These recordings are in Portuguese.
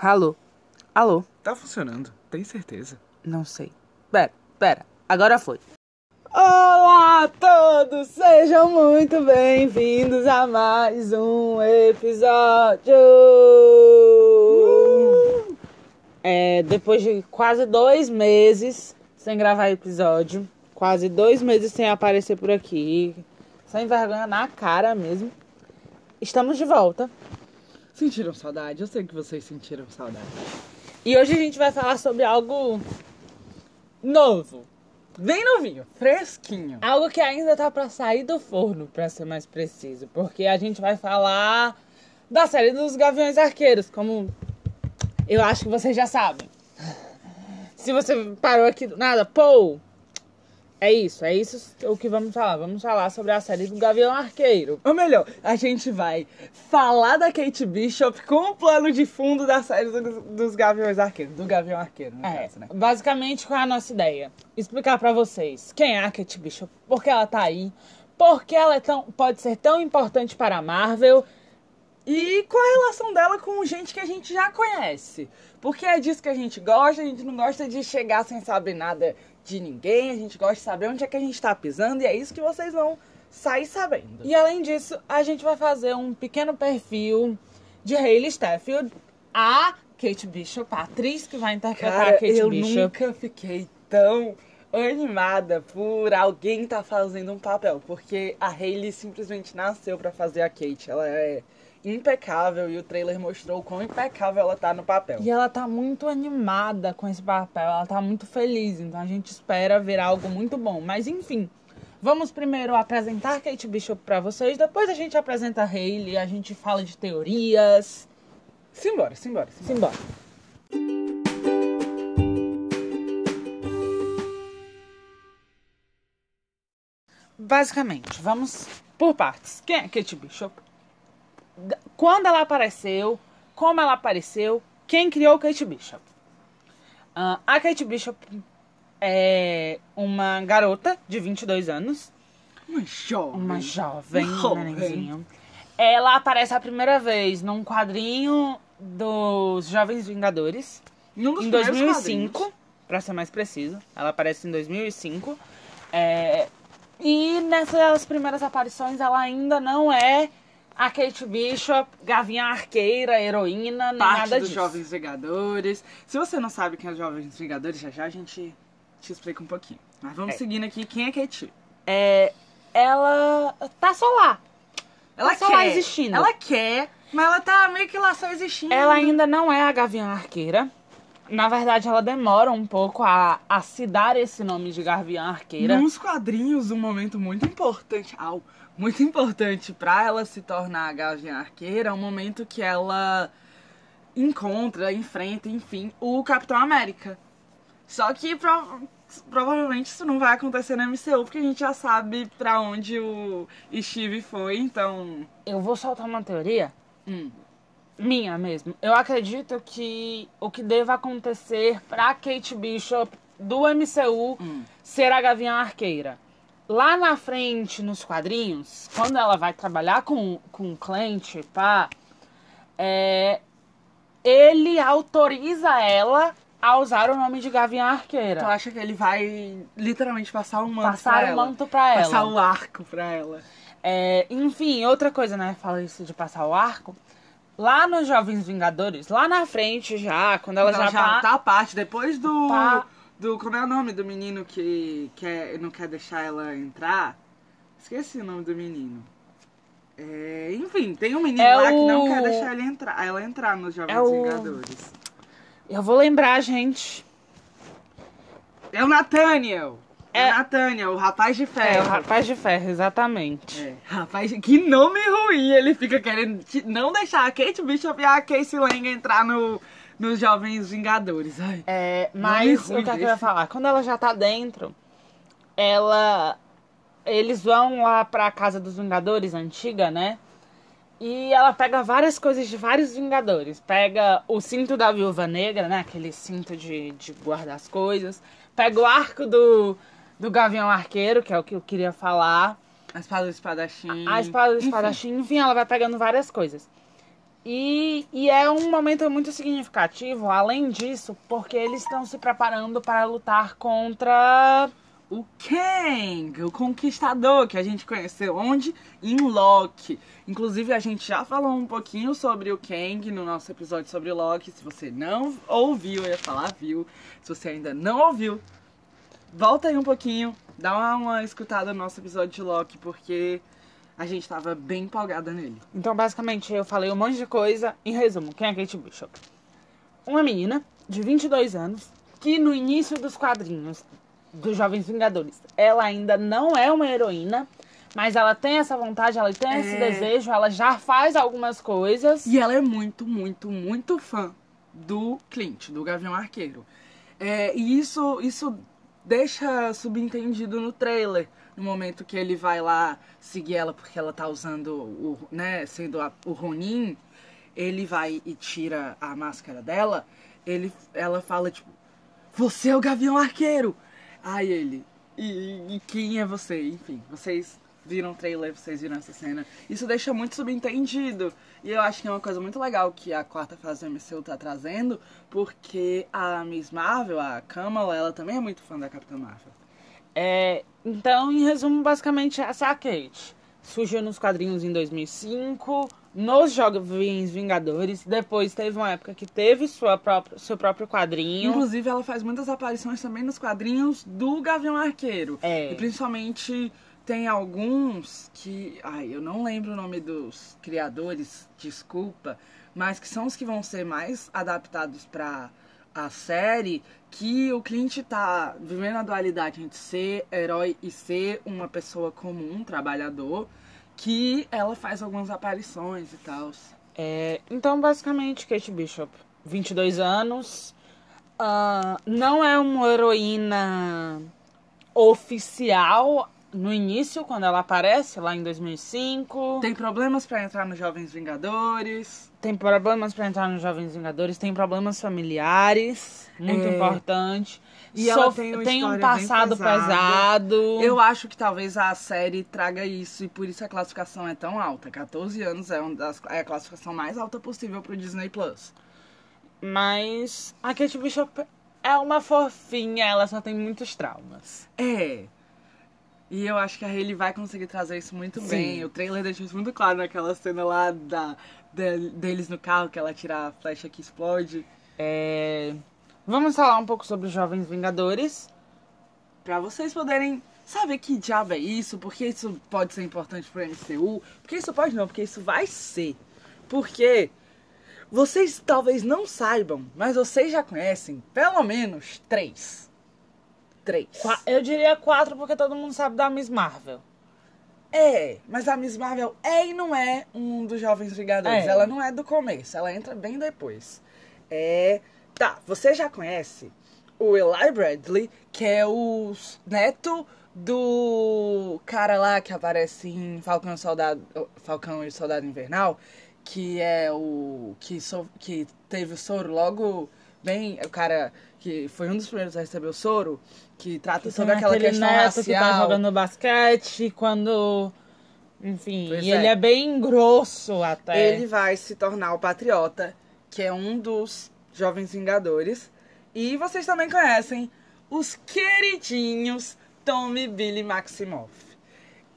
Alô? Alô? Tá funcionando, tem certeza. Não sei. Pera, pera. Agora foi. Olá a todos! Sejam muito bem-vindos a mais um episódio! É, depois de quase dois meses sem gravar episódio, quase dois meses sem aparecer por aqui, sem vergonha na cara mesmo, estamos de volta. Sentiram saudade? Eu sei que vocês sentiram saudade. E hoje a gente vai falar sobre algo novo. Bem novinho, fresquinho. Algo que ainda tá pra sair do forno, pra ser mais preciso. Porque a gente vai falar da série dos Gaviões Arqueiros, como eu acho que vocês já sabem. Se você parou aqui do nada, pô, é isso, é isso o que vamos falar. Vamos falar sobre a série do Gavião Arqueiro. Ou melhor, a gente vai falar da Kate Bishop com o plano de fundo da série do- dos Gaviões Arqueiros. Do Gavião Arqueiro, no É, caso, né? basicamente, qual é a nossa ideia? Explicar pra vocês quem é a Kate Bishop, por que ela tá aí, por que ela é tão, pode ser tão importante para a Marvel. E qual a relação dela com gente que a gente já conhece? Porque é disso que a gente gosta, a gente não gosta de chegar sem saber nada de ninguém, a gente gosta de saber onde é que a gente tá pisando e é isso que vocês vão sair sabendo. E além disso, a gente vai fazer um pequeno perfil de Hayley Steffield, a Kate Bishop, a atriz que vai interpretar a Cara, Kate eu Bishop. nunca fiquei tão animada por alguém tá fazendo um papel, porque a Hailey simplesmente nasceu pra fazer a Kate. Ela é impecável e o trailer mostrou o quão impecável ela tá no papel. E ela tá muito animada com esse papel, ela tá muito feliz, então a gente espera ver algo muito bom. Mas enfim, vamos primeiro apresentar Kate Bishop pra vocês, depois a gente apresenta a Hayley, a gente fala de teorias. Simbora, simbora, simbora. Simbora. Basicamente, vamos por partes. Quem é Kate Bishop? Quando ela apareceu, como ela apareceu, quem criou Kate Bishop? Ah, a Kate Bishop é uma garota de 22 anos, Uma jovem. uma jovem, Jovem. Ela aparece a primeira vez num quadrinho dos Jovens Vingadores Em um dos em primeiros 2005, quadrinhos. pra ser mais preciso. Ela aparece em 2005. É, e nessas primeiras aparições ela ainda não é a Kate Bishop, gavinha arqueira, heroína, nem Parte nada dos disso. Jovens Vingadores. Se você não sabe quem é os Jovens Vingadores, já já a gente te explica um pouquinho. Mas vamos É. seguindo aqui. Quem é Kate? É, ela tá só lá. Ela Tá só quer. lá existindo. Ela quer, mas ela tá meio que lá só existindo. Ela ainda não é a Gavião Arqueira. Na verdade, ela demora um pouco a, a se dar esse nome de Gavião Arqueira. Nos quadrinhos, um momento muito importante, au, muito importante pra ela se tornar a Gavião Arqueira, é um momento que ela encontra, enfrenta, enfim, o Capitão América. Só que pro- provavelmente isso não vai acontecer na MCU, porque a gente já sabe pra onde o Steve foi, então. Eu vou soltar uma teoria hum, minha mesmo. Eu acredito que o que deva acontecer pra Kate Bishop do MCU hum. ser a Gavião Arqueira. Lá na frente, nos quadrinhos, quando ela vai trabalhar com, com o Clint, pá, é, ele autoriza ela a usar o nome de Gavião Arqueira. Tu acha que ele vai literalmente passar o manto pra Passar o ela? manto pra ela. Passar o arco pra ela. É, enfim, outra coisa, né? Fala isso de passar o arco. Lá nos Jovens Vingadores, lá na frente já, quando ela, Ela, já, já tá, tá a parte, depois do. Tá. Do. Como é o nome do menino que quer, não quer deixar ela entrar? Esqueci o nome do menino. É, enfim, tem um menino É lá que não o- quer deixar ele entrar, ela entrar nos Jovens É o- Vingadores. Eu vou lembrar, gente. É o Nathaniel! É, É- o Nathaniel, o rapaz de É, ferro. o Rapaz de Ferro, exatamente. É, rapaz, que nome ruim! Ele fica querendo não deixar a Kate Bishop e a Casey Lang entrar no, nos Jovens Vingadores. Ai. É, mas o que, é que eu ia falar? Quando ela já tá dentro, ela. Eles vão lá pra casa dos Vingadores antiga, né? E ela pega várias coisas de vários Vingadores. Pega o cinto da Viúva Negra, né? Aquele cinto de, de guardar as coisas. Pega o arco do, do Gavião Arqueiro, que é o que eu queria falar. A espada do espadachim. A espada do Enfim. espadachim, enfim, ela vai pegando várias coisas. E, e é um momento muito significativo, além disso, porque eles estão se preparando para lutar contra o Kang, o conquistador que a gente conheceu onde? Em Loki. Inclusive a gente já falou um pouquinho sobre o Kang no nosso episódio sobre Loki. Se você não ouviu, eu ia falar viu. Se você ainda não ouviu, volta aí um pouquinho, dá uma, uma escutada no nosso episódio de Loki, porque a gente tava bem empolgada nele. Então, basicamente, eu falei um monte de coisa. Em resumo, quem é Kate Bishop? Uma menina de 22 anos que no início dos quadrinhos dos Jovens Vingadores, ela ainda não é uma heroína, mas ela tem essa vontade, ela tem esse É. desejo, ela já faz algumas coisas. E ela é muito, muito, muito fã do Clint, do Gavião Arqueiro. É, e isso, isso deixa subentendido no trailer, no momento que ele vai lá seguir ela porque ela tá usando o, né, sendo a- o Ronin, ele vai e tira a máscara dela, ele, ela fala tipo, você é o Gavião Arqueiro! Aí ele, e, e quem é você? Enfim, vocês viram o trailer, vocês viram essa cena. Isso deixa muito subentendido. E eu acho que é uma coisa muito legal que a quarta fase do MCU tá trazendo, porque a Miss Marvel, a Kamala, ela também é muito fã da Capitã Marvel. É, então, em resumo, basicamente essa é a Kate. Surgiu nos quadrinhos em 2005, nos Jovens Vingadores. Depois teve uma época que teve sua própria, seu próprio quadrinho. Inclusive, ela faz muitas aparições também nos quadrinhos do Gavião Arqueiro. É. E principalmente tem alguns que. Ai, eu não lembro o nome dos criadores, desculpa. Mas que são os que vão ser mais adaptados pra a série. Que o Clint tá vivendo a dualidade entre ser herói e ser uma pessoa comum, trabalhador. Que ela faz algumas aparições e tal. É, então, basicamente, Kate Bishop, 22 anos, ah, não é uma heroína oficial no início, quando ela aparece lá em 2005. Tem problemas pra entrar nos Jovens Vingadores. Tem problemas pra entrar nos Jovens Vingadores, tem problemas familiares, muito É. importante. E ela Sof- tem uma um passado pesado. Eu acho que talvez a série traga isso e por isso a classificação é tão alta. 14 anos é, das, é a classificação mais alta possível pro Disney Plus. Mas a Kate Bishop é uma fofinha, ela só tem muitos traumas. É. E eu acho que a Hayley vai conseguir trazer isso muito Sim. bem. O trailer deixou isso muito claro naquela cena lá da, de- deles no carro, que ela tira a flecha que explode. É, Vamos falar um pouco sobre os Jovens Vingadores. Pra vocês poderem saber que diabo é isso, porque isso pode ser importante pro MCU. Porque isso pode não, porque isso vai ser. Porque vocês talvez não saibam, mas vocês já conhecem pelo menos três. Três. Qua- Eu diria quatro, porque todo mundo sabe da Miss Marvel. É, mas a Miss Marvel é e não é um dos Jovens Vingadores. É. Ela não é do começo, ela entra bem depois. É. Tá, você já conhece o Eli Bradley, que é o neto do cara lá que aparece em Falcão e Soldado, Falcão e Soldado Invernal, que é o que, so, que teve o soro logo bem, o cara que foi um dos primeiros a receber o soro, que trata sobre aquela questão neto racial. que tá jogando basquete, quando... Enfim, Pois e é. ele é bem grosso até. Ele vai se tornar o Patriota, que é um dos Jovens Vingadores. E vocês também conhecem os queridinhos Tommy, Billy Maximoff.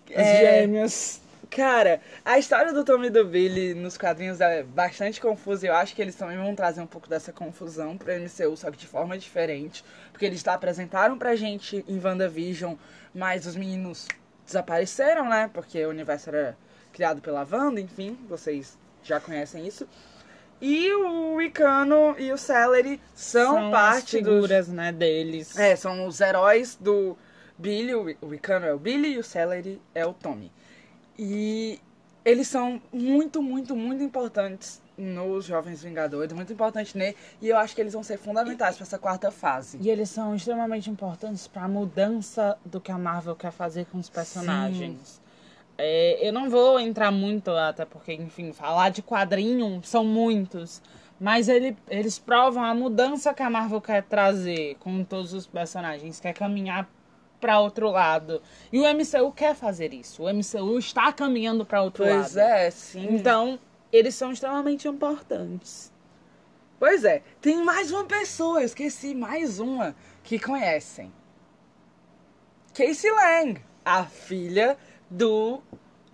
Os É, gêmeos. Cara, a história do Tommy e do Billy nos quadrinhos é bastante confusa. e Eu acho que eles também vão trazer um pouco dessa confusão pro MCU, só que de forma diferente. Porque eles já apresentaram pra gente em WandaVision, mas os meninos desapareceram, né? Porque o universo era criado pela Wanda, enfim, vocês já conhecem isso. E o Wicano e o Celery são, São as parte dos figuras, né, deles. é, são os heróis do Billy, o Wi- o Wicano é o Billy e o Celery é o Tommy. E eles são muito, muito, muito importantes nos Jovens Vingadores, muito importantes nele, e eu acho que eles vão ser fundamentais para essa quarta fase. E eles são extremamente importantes para a mudança do que a Marvel quer fazer com os personagens. É, eu não vou entrar muito, até porque, enfim, falar de quadrinho são muitos. Mas ele, eles provam a mudança que a Marvel quer trazer com todos os personagens, quer caminhar para outro lado. E o MCU quer fazer isso. O MCU está caminhando para outro Pois lado. é, sim. Então, eles são extremamente importantes. Pois é, tem mais uma pessoa, eu esqueci mais uma que conhecem. Casey Lang, a filha do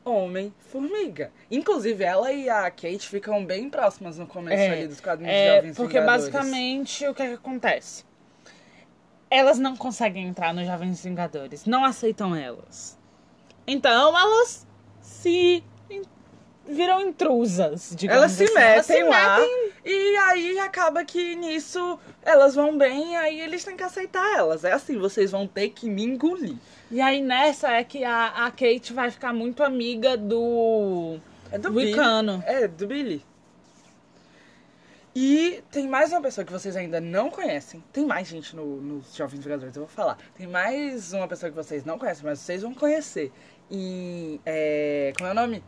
Homem-Formiga. Inclusive, ela e a Kate ficam bem próximas no começo É, ali dos quadrinhos É, de Jovens porque Vingadores. basicamente o que, é que acontece? Elas não conseguem entrar nos Jovens Vingadores, não aceitam elas. Então elas se viram intrusas, digamos Elas se assim. metem Elas se lá metem- e aí acaba que nisso elas vão bem e aí eles têm que aceitar elas. É assim, vocês vão ter que me engolir. E aí nessa é que a, a Kate vai ficar muito amiga do É do Wicano. Billy. É, do Billy. E tem mais uma pessoa que vocês ainda não conhecem. Tem mais gente no- nos Jovens Vingadores, eu vou falar. Tem mais uma pessoa que vocês não conhecem, mas vocês vão conhecer. E. É, como é o nome?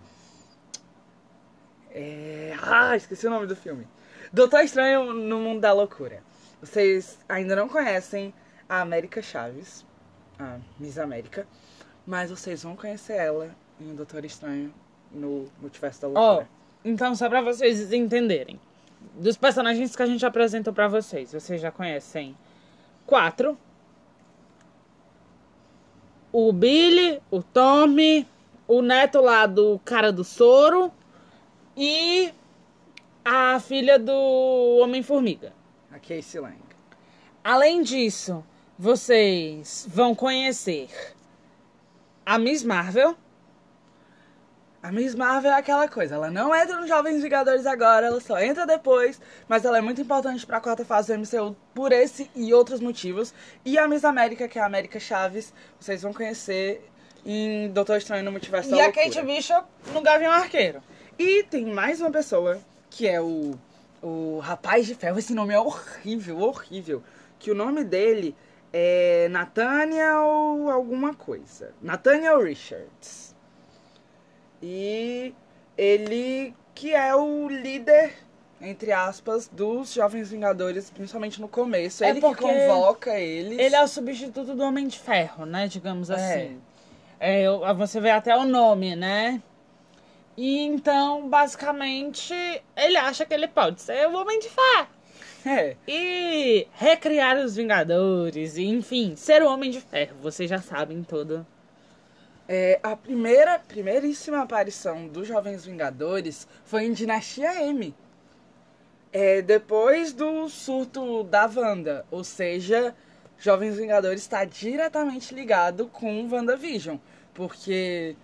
É, ah, esqueci o nome do filme. Doutor Estranho no Mundo da Loucura. Vocês ainda não conhecem a América Chaves, a Miss América, mas vocês vão conhecer ela em Doutor Estranho no Multiverso da Loucura. então só pra vocês entenderem. Dos personagens que a gente apresentou pra vocês, vocês já conhecem quatro. O Billy, o Tommy, o neto lá do cara do soro e a filha do Homem-Formiga. A Casey Lang. Além disso, vocês vão conhecer a Miss Marvel, A Miss Marvel é aquela coisa, ela não entra nos Jovens Vingadores agora, ela só entra depois, mas ela é muito importante pra quarta fase do MCU por esse e outros motivos. E a Miss América, que é a América Chaves, vocês vão conhecer em Doutor Estranho no Multiverso e a. Kate Bishop no Gavião Arqueiro. E tem mais uma pessoa, que é o, o Rapaz de Ferro. Esse nome é horrível, horrível. Que o nome dele é Nathaniel alguma coisa. Nathaniel Richards. E ele que é o líder, entre aspas, dos Jovens Vingadores, principalmente no começo. É ele que convoca eles. Ele é o substituto do Homem de Ferro, né? Digamos É. assim. É, eu- você vê até o nome, né? E então, basicamente, ele acha que ele pode ser o Homem de Ferro. É. E recriar os Vingadores, e, enfim, ser o Homem de Ferro. Vocês já sabem tudo. É, a primeira, primeiríssima aparição dos Jovens Vingadores foi em Dinastia M. É, depois do surto da Wanda. Ou seja, Jovens Vingadores está diretamente ligado com WandaVision. Porque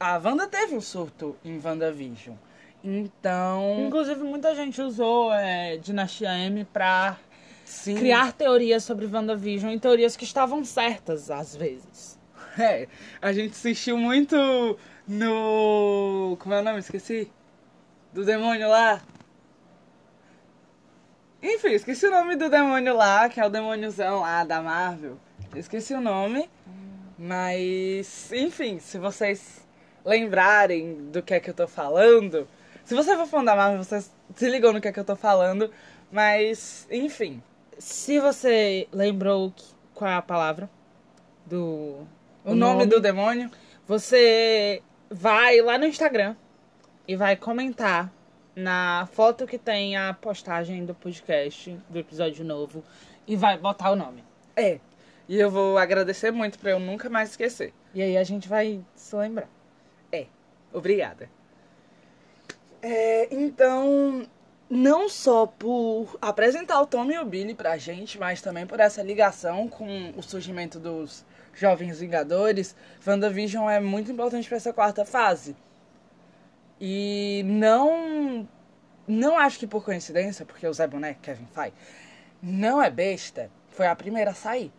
a Wanda teve um surto em WandaVision. Então, Inclusive, muita gente usou é, Dinastia M pra sim, criar teorias sobre WandaVision e teorias que estavam certas, às vezes. É, a gente assistiu muito no. Como é o nome? Esqueci. Do demônio lá. Enfim, esqueci o nome do demônio lá, que é o demôniozão lá da Marvel. Esqueci o nome. Mas, enfim, se vocês lembrarem do que é que eu tô falando. Se você for fã da Marvel, vocês se ligam no que é que eu tô falando. Mas, enfim. Se você lembrou qual é a palavra do O, nome, do demônio. você vai lá no Instagram e vai comentar na foto que tem a postagem do podcast, do episódio novo, e vai botar o nome. É. E eu vou agradecer muito pra eu nunca mais esquecer. E aí a gente vai se lembrar. Obrigada. É, então, não só por apresentar o Tom e o Billy pra gente, mas também por essa ligação com o surgimento dos Jovens Vingadores, WandaVision é muito importante pra essa quarta fase. E não. Não acho que por coincidência, porque o Zé Boneco, Kevin Feige, não é besta, foi a primeira a sair.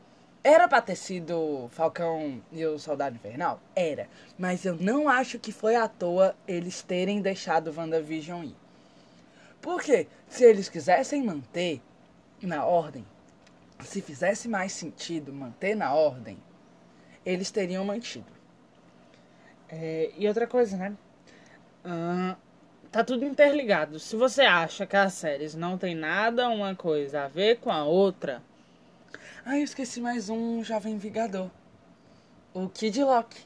Era pra ter sido Falcão e o Soldado Invernal? Era. Mas eu não acho que foi à toa eles terem deixado WandaVision ir. Porque se eles quisessem manter na ordem, se fizesse mais sentido manter na ordem, eles teriam mantido. É, e outra coisa, né? Ahn, tá tudo interligado. Se você acha que as séries não tem nada uma coisa a ver com a outra, Ah, eu esqueci mais um jovem vingador. O Kid Loki.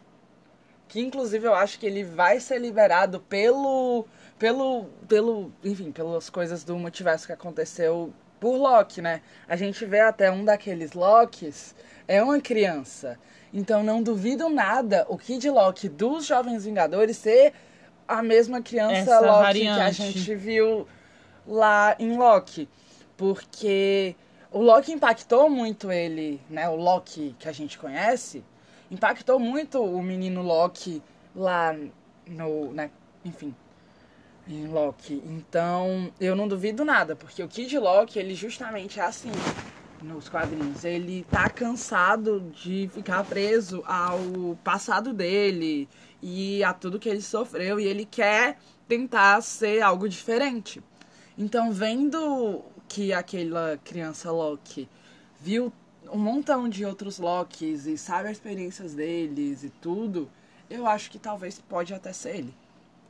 que inclusive eu acho que ele vai ser liberado pelo pelo pelo, enfim, pelas coisas do multiverso que aconteceu por Loki, né? A gente vê até um daqueles Lokis é uma criança. Então não duvido nada o Kid Loki dos Jovens Vingadores ser a mesma criança Essa Loki variante. que a gente viu lá em Loki. Porque o Loki impactou muito ele, né? O Loki que a gente conhece, impactou muito o menino Loki lá no, né? Enfim, em Loki. Então, eu não duvido nada, porque o Kid Loki, ele justamente é assim nos quadrinhos. Ele tá cansado de ficar preso ao passado dele e a tudo que ele sofreu e ele quer tentar ser algo diferente. Então, vendo que aquela criança Loki viu um montão de outros Lokis e sabe as experiências deles e tudo, eu acho que talvez pode até ser ele.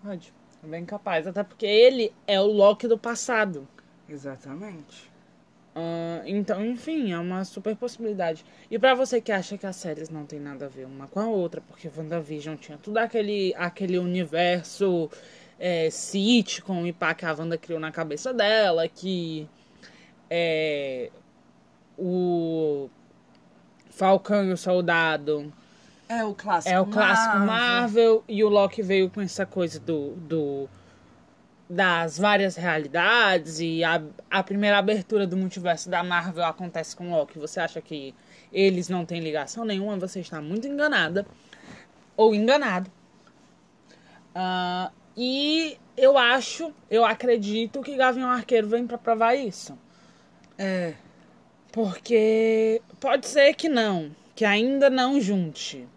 Pode. É bem capaz. Até porque ele é o Loki do passado. Exatamente. Então, enfim, é uma super possibilidade. E pra você que acha que as séries não tem nada a ver uma com a outra, porque WandaVision tinha tudo aquele, aquele universo é, sitcom e pá que a Wanda criou na cabeça dela, que é, o Falcão e o Soldado É o clássico. é o clássico Marvel, e o Loki veio com essa coisa do, do das várias realidades e a, a primeira abertura do multiverso da Marvel acontece com o Loki. Você acha que eles não têm ligação nenhuma? Você está muito enganada ou enganado. Ah, e eu acho, eu acredito que Gavião Arqueiro vem para provar isso. É. Porque pode ser que não, que ainda não junte.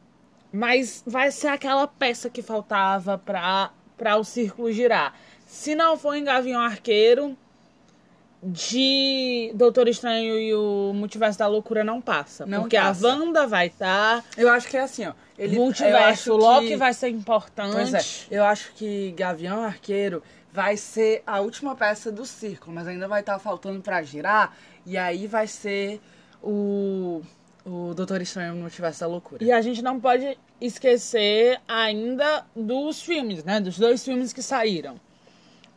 Mas vai ser aquela peça que faltava pra, pra o círculo girar. Se não for em Gavião Arqueiro, de Doutor Estranho e o Multiverso da Loucura não passa. Não porque passa. a Wanda vai estar, Eu acho que é assim, ó. Ele, multiverso, o Loki que- vai ser importante. Pois é, eu acho que Gavião Arqueiro vai ser a última peça do círculo, mas ainda vai estar faltando pra girar, e aí vai ser o, o Doutor Estranho no Multiverso da Loucura. E a gente não pode esquecer ainda dos filmes, né? Dos dois filmes que saíram.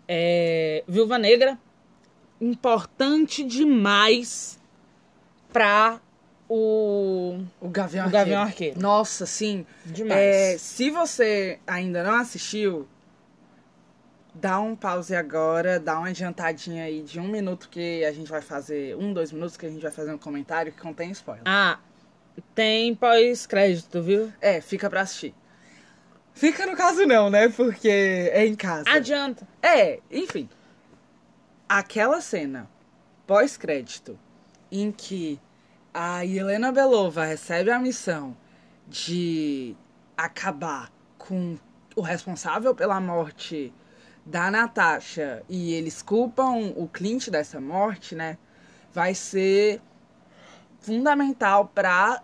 É, Viúva Negra, importante demais pra o. O Gavião O Arqueiro. Gavião Arqueiro. Nossa, sim. Demais. É, se você ainda não assistiu, dá um pause agora, dá uma adiantadinha aí de um minuto que a gente vai fazer, um, dois minutos que a gente vai fazer um comentário que contém spoiler. Ah, tem pós-crédito, viu? É, fica pra assistir. Fica no caso não, né? Porque é em casa. Adianta. É, enfim. Aquela cena pós-crédito em que a Helena Belova recebe a missão de acabar com o responsável pela morte da Natasha e eles culpam o Clint dessa morte, né? Vai ser fundamental pra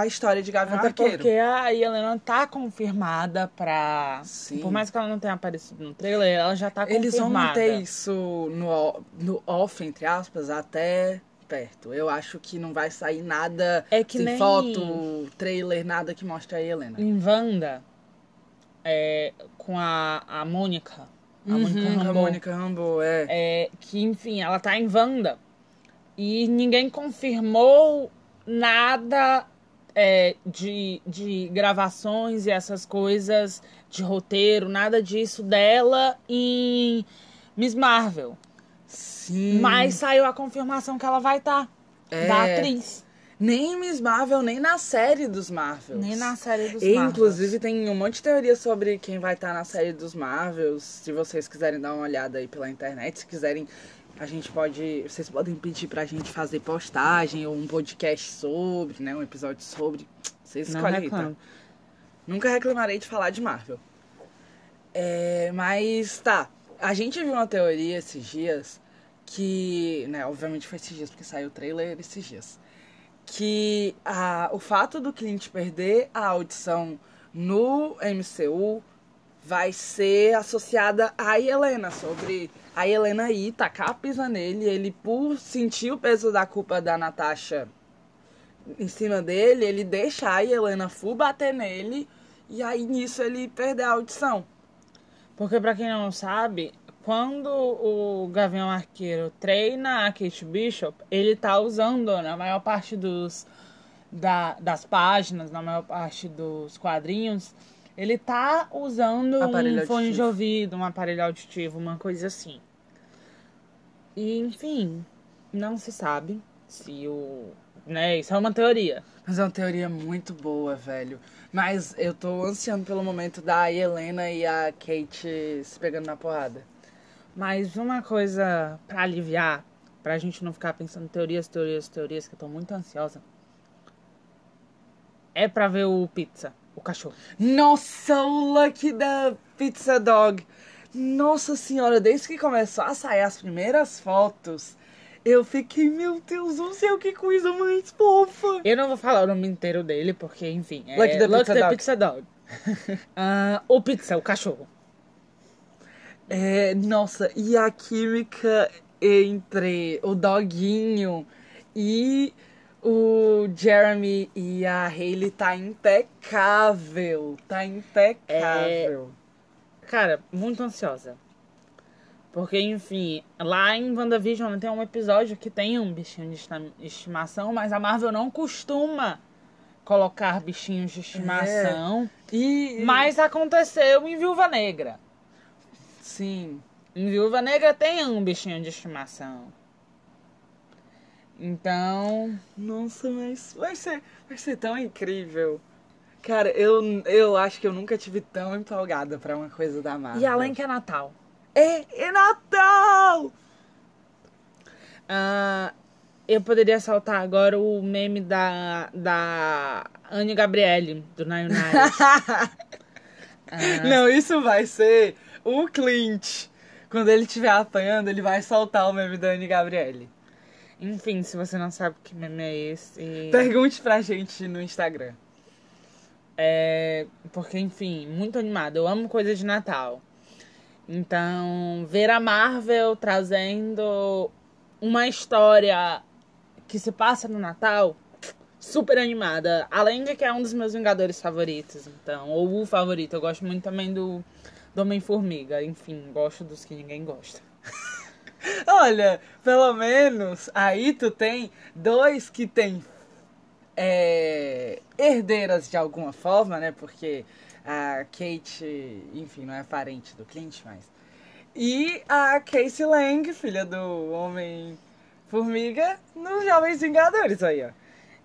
a história de Gavião Até Arqueiro. porque a Helena tá confirmada pra. Sim. Por mais que ela não tenha aparecido no trailer, ela já tá Eles vão confirmada. manter isso no, no off, entre aspas, até perto. Eu acho que não vai sair nada É que sem nem- foto, trailer, nada que mostre a Helena. Em Wanda, é, com a, a Mônica. A Mônica Uhum, a Mônica Rambeau, é. é, que, enfim, ela tá em Wanda. E ninguém confirmou nada é, de, de gravações e essas coisas de roteiro, nada disso dela em Miss Marvel. Sim. Mas saiu a confirmação que ela vai estar. É. Da atriz. Nem em Miss Marvel, nem na série dos Marvels. Nem na série dos E, Marvels. inclusive, tem um monte de teoria sobre quem vai estar na série dos Marvels. Se vocês quiserem dar uma olhada aí pela internet, se quiserem, a gente pode. Vocês podem pedir pra gente fazer postagem ou um podcast sobre, né? Um episódio sobre. Vocês Não escolhem aí, tá? Nunca reclamarei de falar de Marvel. É, mas tá. A gente viu uma teoria esses dias que. Né, obviamente foi esses dias, porque saiu o trailer esses dias. Que a, o fato do Clint perder a audição no MCU vai ser associada a Helena, sobre a Helena ir tacar a pisa nele, ele por sentir o peso da culpa da Natasha em cima dele, ele deixa a Helena full bater nele E aí nisso ele perdeu a audição. Porque pra quem não sabe, quando o Gavião Arqueiro treina a Kate Bishop, ele tá usando na maior parte dos da, das páginas, na maior parte dos quadrinhos, ele tá usando Aparelho um fone de ouvido, um aparelho auditivo, uma coisa assim. E enfim, não se sabe se o, né, isso é uma teoria. Mas é uma teoria muito boa, velho. Mas eu tô ansiando pelo momento da Helena e a Kate se pegando na porrada. Mas uma coisa pra aliviar, pra gente não ficar pensando teorias, teorias, teorias, que eu tô muito ansiosa. É pra ver o Pizza, o cachorro. Nossa, o Lucky da Pizza Dog. Nossa senhora, desde que começou a sair as primeiras fotos, eu fiquei, meu Deus do céu, que coisa mais fofa. Eu não vou falar o nome inteiro dele, porque, enfim, é Lucky the Pizza the Dog. Pizza Dog. Ah, o Pizza, o cachorro. É, nossa, e a química entre o doguinho e o Jeremy e a Hayley tá impecável. Tá impecável. Cara, muito ansiosa. Porque, enfim, lá em WandaVision tem um episódio que tem um bichinho de estimação, mas a Marvel não costuma colocar bichinhos de estimação. E. Mas aconteceu em Viúva Negra. Sim. Em Viúva Negra tem um bichinho de estimação. Então, Nossa, mas vai ser, vai ser tão incrível. Cara, eu, eu acho que eu nunca tive tão empolgada pra uma coisa da Marvel. e além que é Natal. É, é Natal! Ah, eu poderia saltar agora o meme da, da Anne Gabriele, do Nine Nights. Não, isso vai ser o Clint. Quando ele estiver apanhando, ele vai soltar o meme da Anne Gabriele. Enfim, se você não sabe que meme é esse. Pergunte pra gente no Instagram. É, porque, enfim, muito animada. Eu amo coisa de Natal. Então, ver a Marvel trazendo uma história que se passa no Natal, super animada. Além de que é um dos meus Vingadores favoritos, então, ou o favorito. Eu gosto muito também do, do Homem-Formiga. Enfim, gosto dos que ninguém gosta. Olha, pelo menos aí tu tem dois que tem é, herdeiras de alguma forma, né? Porque a Kate, enfim, não é parente do Clint, mas. E a Casey Lang, filha do Homem-Formiga, nos Jovens Vingadores aí, ó.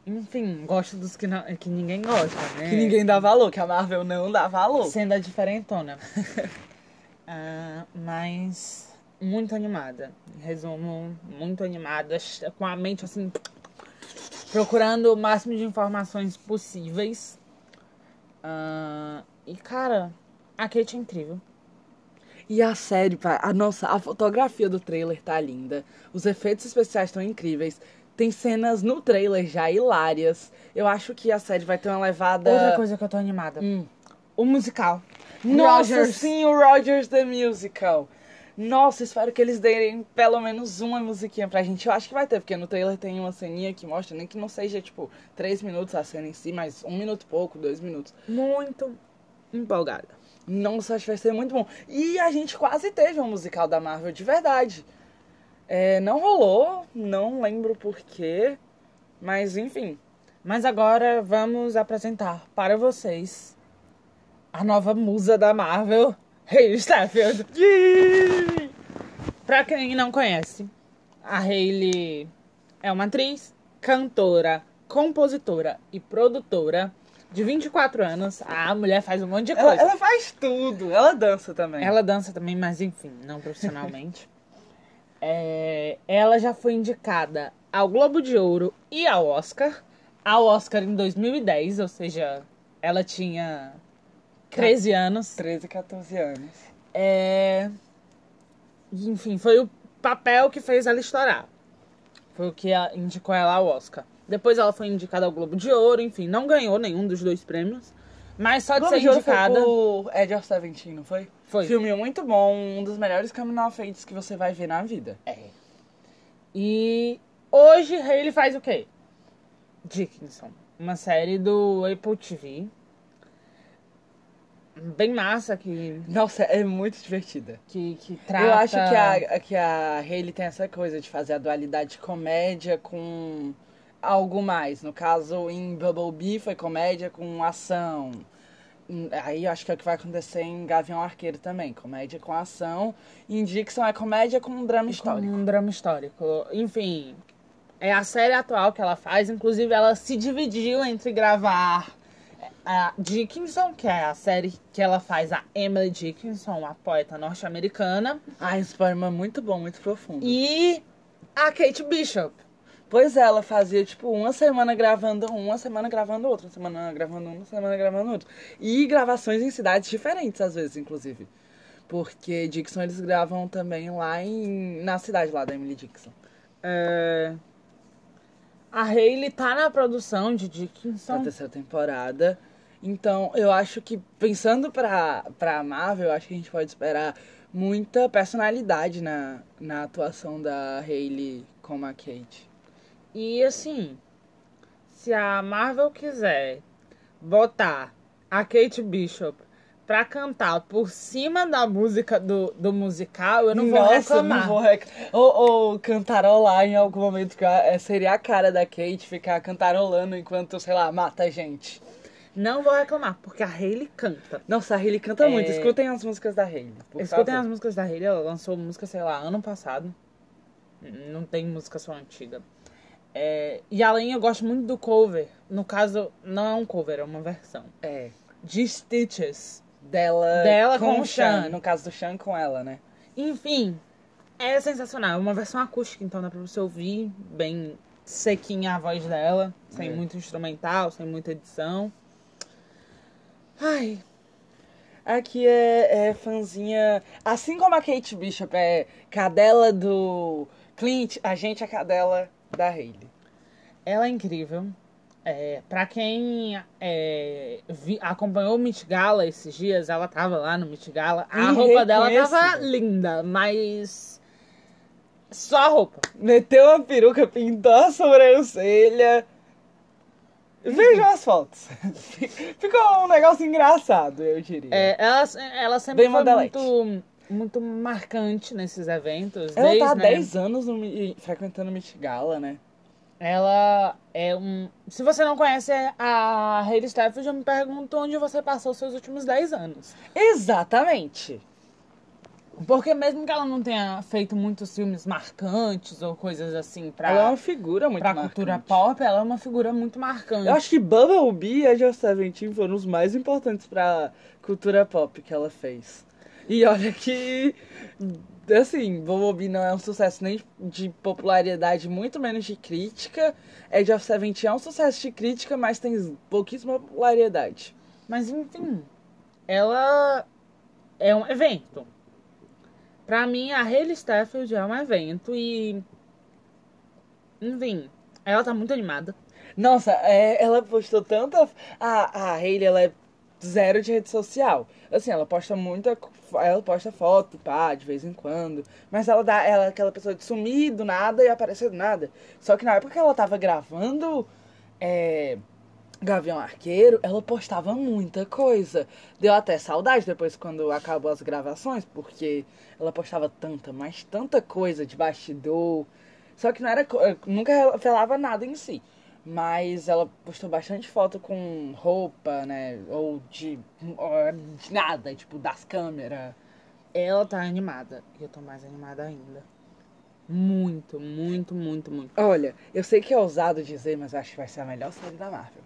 Enfim, gosto dos que, não, que ninguém gosta, né? Que ninguém dá valor, que a Marvel não dá valor. Sendo a diferentona. Ah, mas muito animada. Em resumo, muito animada, com a mente assim, procurando o máximo de informações possíveis. Ah, e cara, a Kate é incrível. E a série, pai, a nossa, a fotografia do trailer tá linda. Os efeitos especiais estão incríveis. Tem cenas no trailer já hilárias. Eu acho que a série vai ter uma levada. Outra coisa que eu tô animada. Hum. O musical. Nossa, Rogers. sim, o Rogers The Musical. Nossa, espero que eles deem pelo menos uma musiquinha pra gente. Eu acho que vai ter, porque no trailer tem uma ceninha que mostra, nem que não seja, tipo, três minutos a cena em si, mas um minuto e pouco, dois minutos. Muito empolgada. Nossa, acho que vai ser muito bom. E a gente quase teve um musical da Marvel de verdade. É, não rolou, não lembro porquê, mas enfim. Mas agora vamos apresentar para vocês a nova musa da Marvel, Hayley Steinfeld. Pra quem não conhece, a Hayley é uma atriz, cantora, compositora e produtora de 24 anos. A mulher faz um monte de Ela, coisa. ela faz tudo, ela dança também. Ela dança também, mas enfim, não profissionalmente. É, ela já foi indicada ao Globo de Ouro e ao Oscar. Ao Oscar em 2010, ou seja, ela tinha 13 anos. 13, 14 anos. É... Enfim, foi o papel que fez ela estourar. Foi o que indicou ela ao Oscar. Depois ela foi indicada ao Globo de Ouro, enfim, não ganhou nenhum dos dois prêmios. Mas só de Globo ser de Ouro foi indicada. por Edge of Seventeen, não foi? Foi. Filme muito bom, um dos melhores coming of ages que você vai ver na vida. É. E hoje ele faz o quê? Dickinson. Uma série do Apple TV. Bem massa que, Nossa, é muito divertida. que, que trata. Eu acho que a, que a Hayley tem essa coisa de fazer a dualidade de comédia com algo mais. No caso, em Bumblebee foi comédia com ação. Hum, Aí eu acho que é o que vai acontecer em Gavião Arqueiro também. Comédia com ação. E em Dixon é comédia com drama histórico. Um drama histórico. Enfim, é a série atual que ela faz. Inclusive, ela se dividiu entre gravar a Dickinson, que é a série que ela faz a Emily Dickinson, a poeta norte-americana, Ah, esse poema é muito bom, muito profundo. e a Kate Bishop. Pois é, ela fazia tipo uma semana gravando um, uma semana gravando outro, uma semana gravando um, uma semana gravando outro. E gravações em cidades diferentes, às vezes, inclusive. Porque Dixon eles gravam também lá em, na cidade lá da Emily Dixon. É, A Hayley tá na produção de Na Dickinson. terceira temporada. Então, eu acho que, pensando pra, pra Marvel, eu acho que a gente pode esperar muita personalidade na, na atuação da Hayley como a Kate. E assim, se a Marvel quiser botar a Kate Bishop pra cantar por cima da música do, do musical, eu não vou Nossa, reclamar. não vou rec... ou, ou cantarolar em algum momento, que seria a cara da Kate ficar cantarolando enquanto, sei lá, mata gente. Não vou reclamar, porque a Hayley canta. Nossa, a Hayley canta É. muito. Escutem as músicas da Hayley. Escutem favor. as músicas da Hayley, ela lançou música, sei lá, ano passado. Não tem música só antiga. É, e além, eu gosto muito do cover. No caso, não é um cover, é uma versão. É. De Stitches. Dela, Dela com, com o o Sean. Sean. No caso do Sean com ela, né? Enfim, é sensacional. É uma versão acústica, então dá pra você ouvir bem sequinha a voz dela, sem É. muito instrumental, sem muita edição. Ai, Aqui é, é fãzinha. Assim como a Kate Bishop é cadela do Clint, a gente é cadela da Hayley. ela é incrível. É, pra quem é, vi- acompanhou o Met Gala esses dias, ela tava lá no Met Gala. A roupa dela tava linda, mas. Só a roupa. Meteu uma peruca, pintou a sobrancelha. Vejam as fotos. Ficou um negócio engraçado, eu diria. É, ela, ela sempre Bem foi modelete. muito, muito marcante nesses eventos. Ela desde, tá há né, 10 anos no frequentando Met Gala, né? Ela é um. Se você não conhece a Hayley Stafford, eu me pergunto onde você passou os seus últimos 10 anos. Exatamente. Porque mesmo que ela não tenha feito muitos filmes marcantes ou coisas assim pra, Ela é uma figura muito pra marcante. cultura pop, ela é uma figura muito marcante. Eu acho que Bumblebee e Edge of Seventeen foram os mais importantes pra cultura pop que ela fez. E olha que, assim, Bumblebee não é um sucesso nem de popularidade, muito menos de crítica. Edge of Seventeen é um sucesso de crítica, mas tem pouquíssima popularidade. Mas enfim, ela é um evento. Pra mim, a Hayley Stafford é um evento e. Enfim, ela tá muito animada. Nossa, é, ela postou tanta. A, a Hayley, ela é zero de rede social. Assim, ela posta muita. Ela posta foto, pá, de vez em quando. Mas ela dá. Ela é aquela pessoa de sumir do nada e aparecer do nada. Só que na época que ela tava gravando. É, Gavião Arqueiro, ela postava muita coisa. Deu até saudade depois quando acabou as gravações, porque ela postava tanta, mas tanta coisa de bastidor. Só que não era. co- Nunca falava nada em si. Mas ela postou bastante foto com roupa, né? Ou de, ou de nada, tipo, das câmeras. Ela tá animada. E eu tô mais animada ainda. Muito, muito, muito, muito. Olha, eu sei que é ousado dizer, mas eu acho que vai ser a melhor série da Marvel.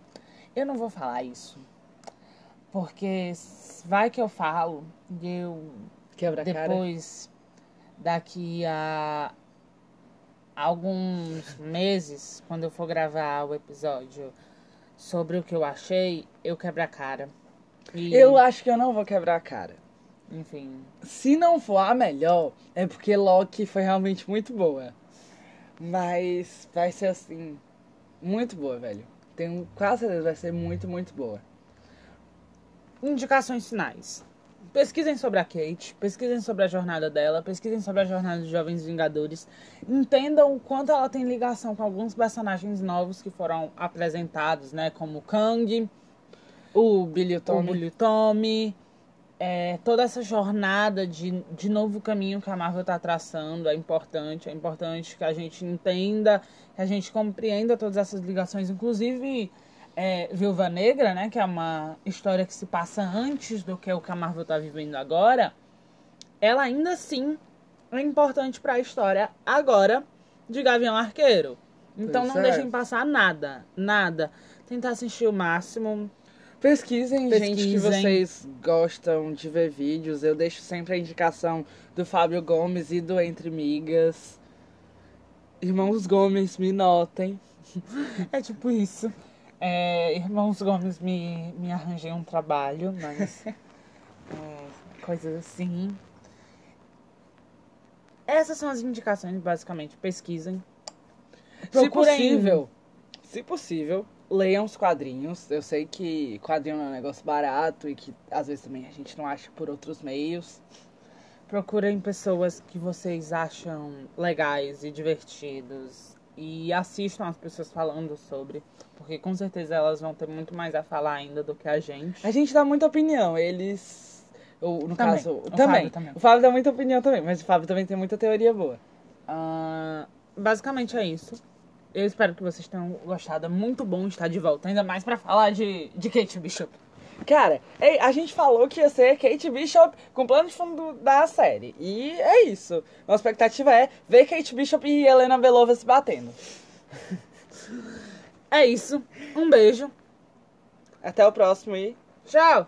Eu não vou falar isso. Porque vai que eu falo e eu Quebra a cara. depois, daqui a alguns meses, quando eu for gravar o episódio sobre o que eu achei, eu quebro a cara. E, Eu acho que eu não vou quebrar a cara. enfim, Se não for a melhor, é porque Loki foi realmente muito boa. Mas vai ser assim, muito boa, velho. Tenho quase certeza que vai ser muito, muito boa. indicações finais. Pesquisem sobre a Kate, pesquisem sobre a jornada dela, pesquisem sobre a jornada dos Jovens Vingadores. Entendam o quanto ela tem ligação com alguns personagens novos que foram apresentados, né? Como o Kang, O Billy e o Tommy. Billy Tommy, é, toda essa jornada de, de novo caminho que a Marvel está traçando é importante. É importante que a gente entenda, que a gente compreenda todas essas ligações, inclusive é, Viúva Negra, né, que é uma história que se passa antes do que o que a Marvel está vivendo agora. Ela ainda assim é importante para a história agora de Gavião Arqueiro. Então Pois não é. deixem passar nada, nada. Tentar assistir o máximo. Pesquisem, gente, que Pesquisem. vocês gostam de ver vídeos. Eu deixo sempre a indicação do Fábio Gomes e do Entre Migas. Irmãos Gomes, me notem. É tipo isso. É, Irmãos Gomes me, me arranjei um trabalho, mas. é, coisas assim. Essas são as indicações, basicamente. Pesquisem. Se Procurem- possível, se possível, leiam os quadrinhos. Eu sei que quadrinho é um negócio barato e que às vezes também a gente não acha por outros meios. Procurem pessoas que vocês acham legais e divertidos. E assistam as pessoas falando sobre. Porque com certeza elas vão ter muito mais a falar ainda do que a gente. A gente dá muita opinião, eles. Ou, no Também. caso, O também. Fábio também. O Fábio dá muita opinião também, mas o Fábio também tem muita teoria boa. Ah, basicamente é isso. Eu espero que vocês tenham gostado. É muito bom estar de volta. Ainda mais pra falar de, de Kate Bishop. Cara, a gente falou que ia ser Kate Bishop com plano de fundo da série. E é isso. Nossa expectativa é ver Kate Bishop e Helena Belova se batendo. É isso. Um beijo. Até o próximo e Tchau!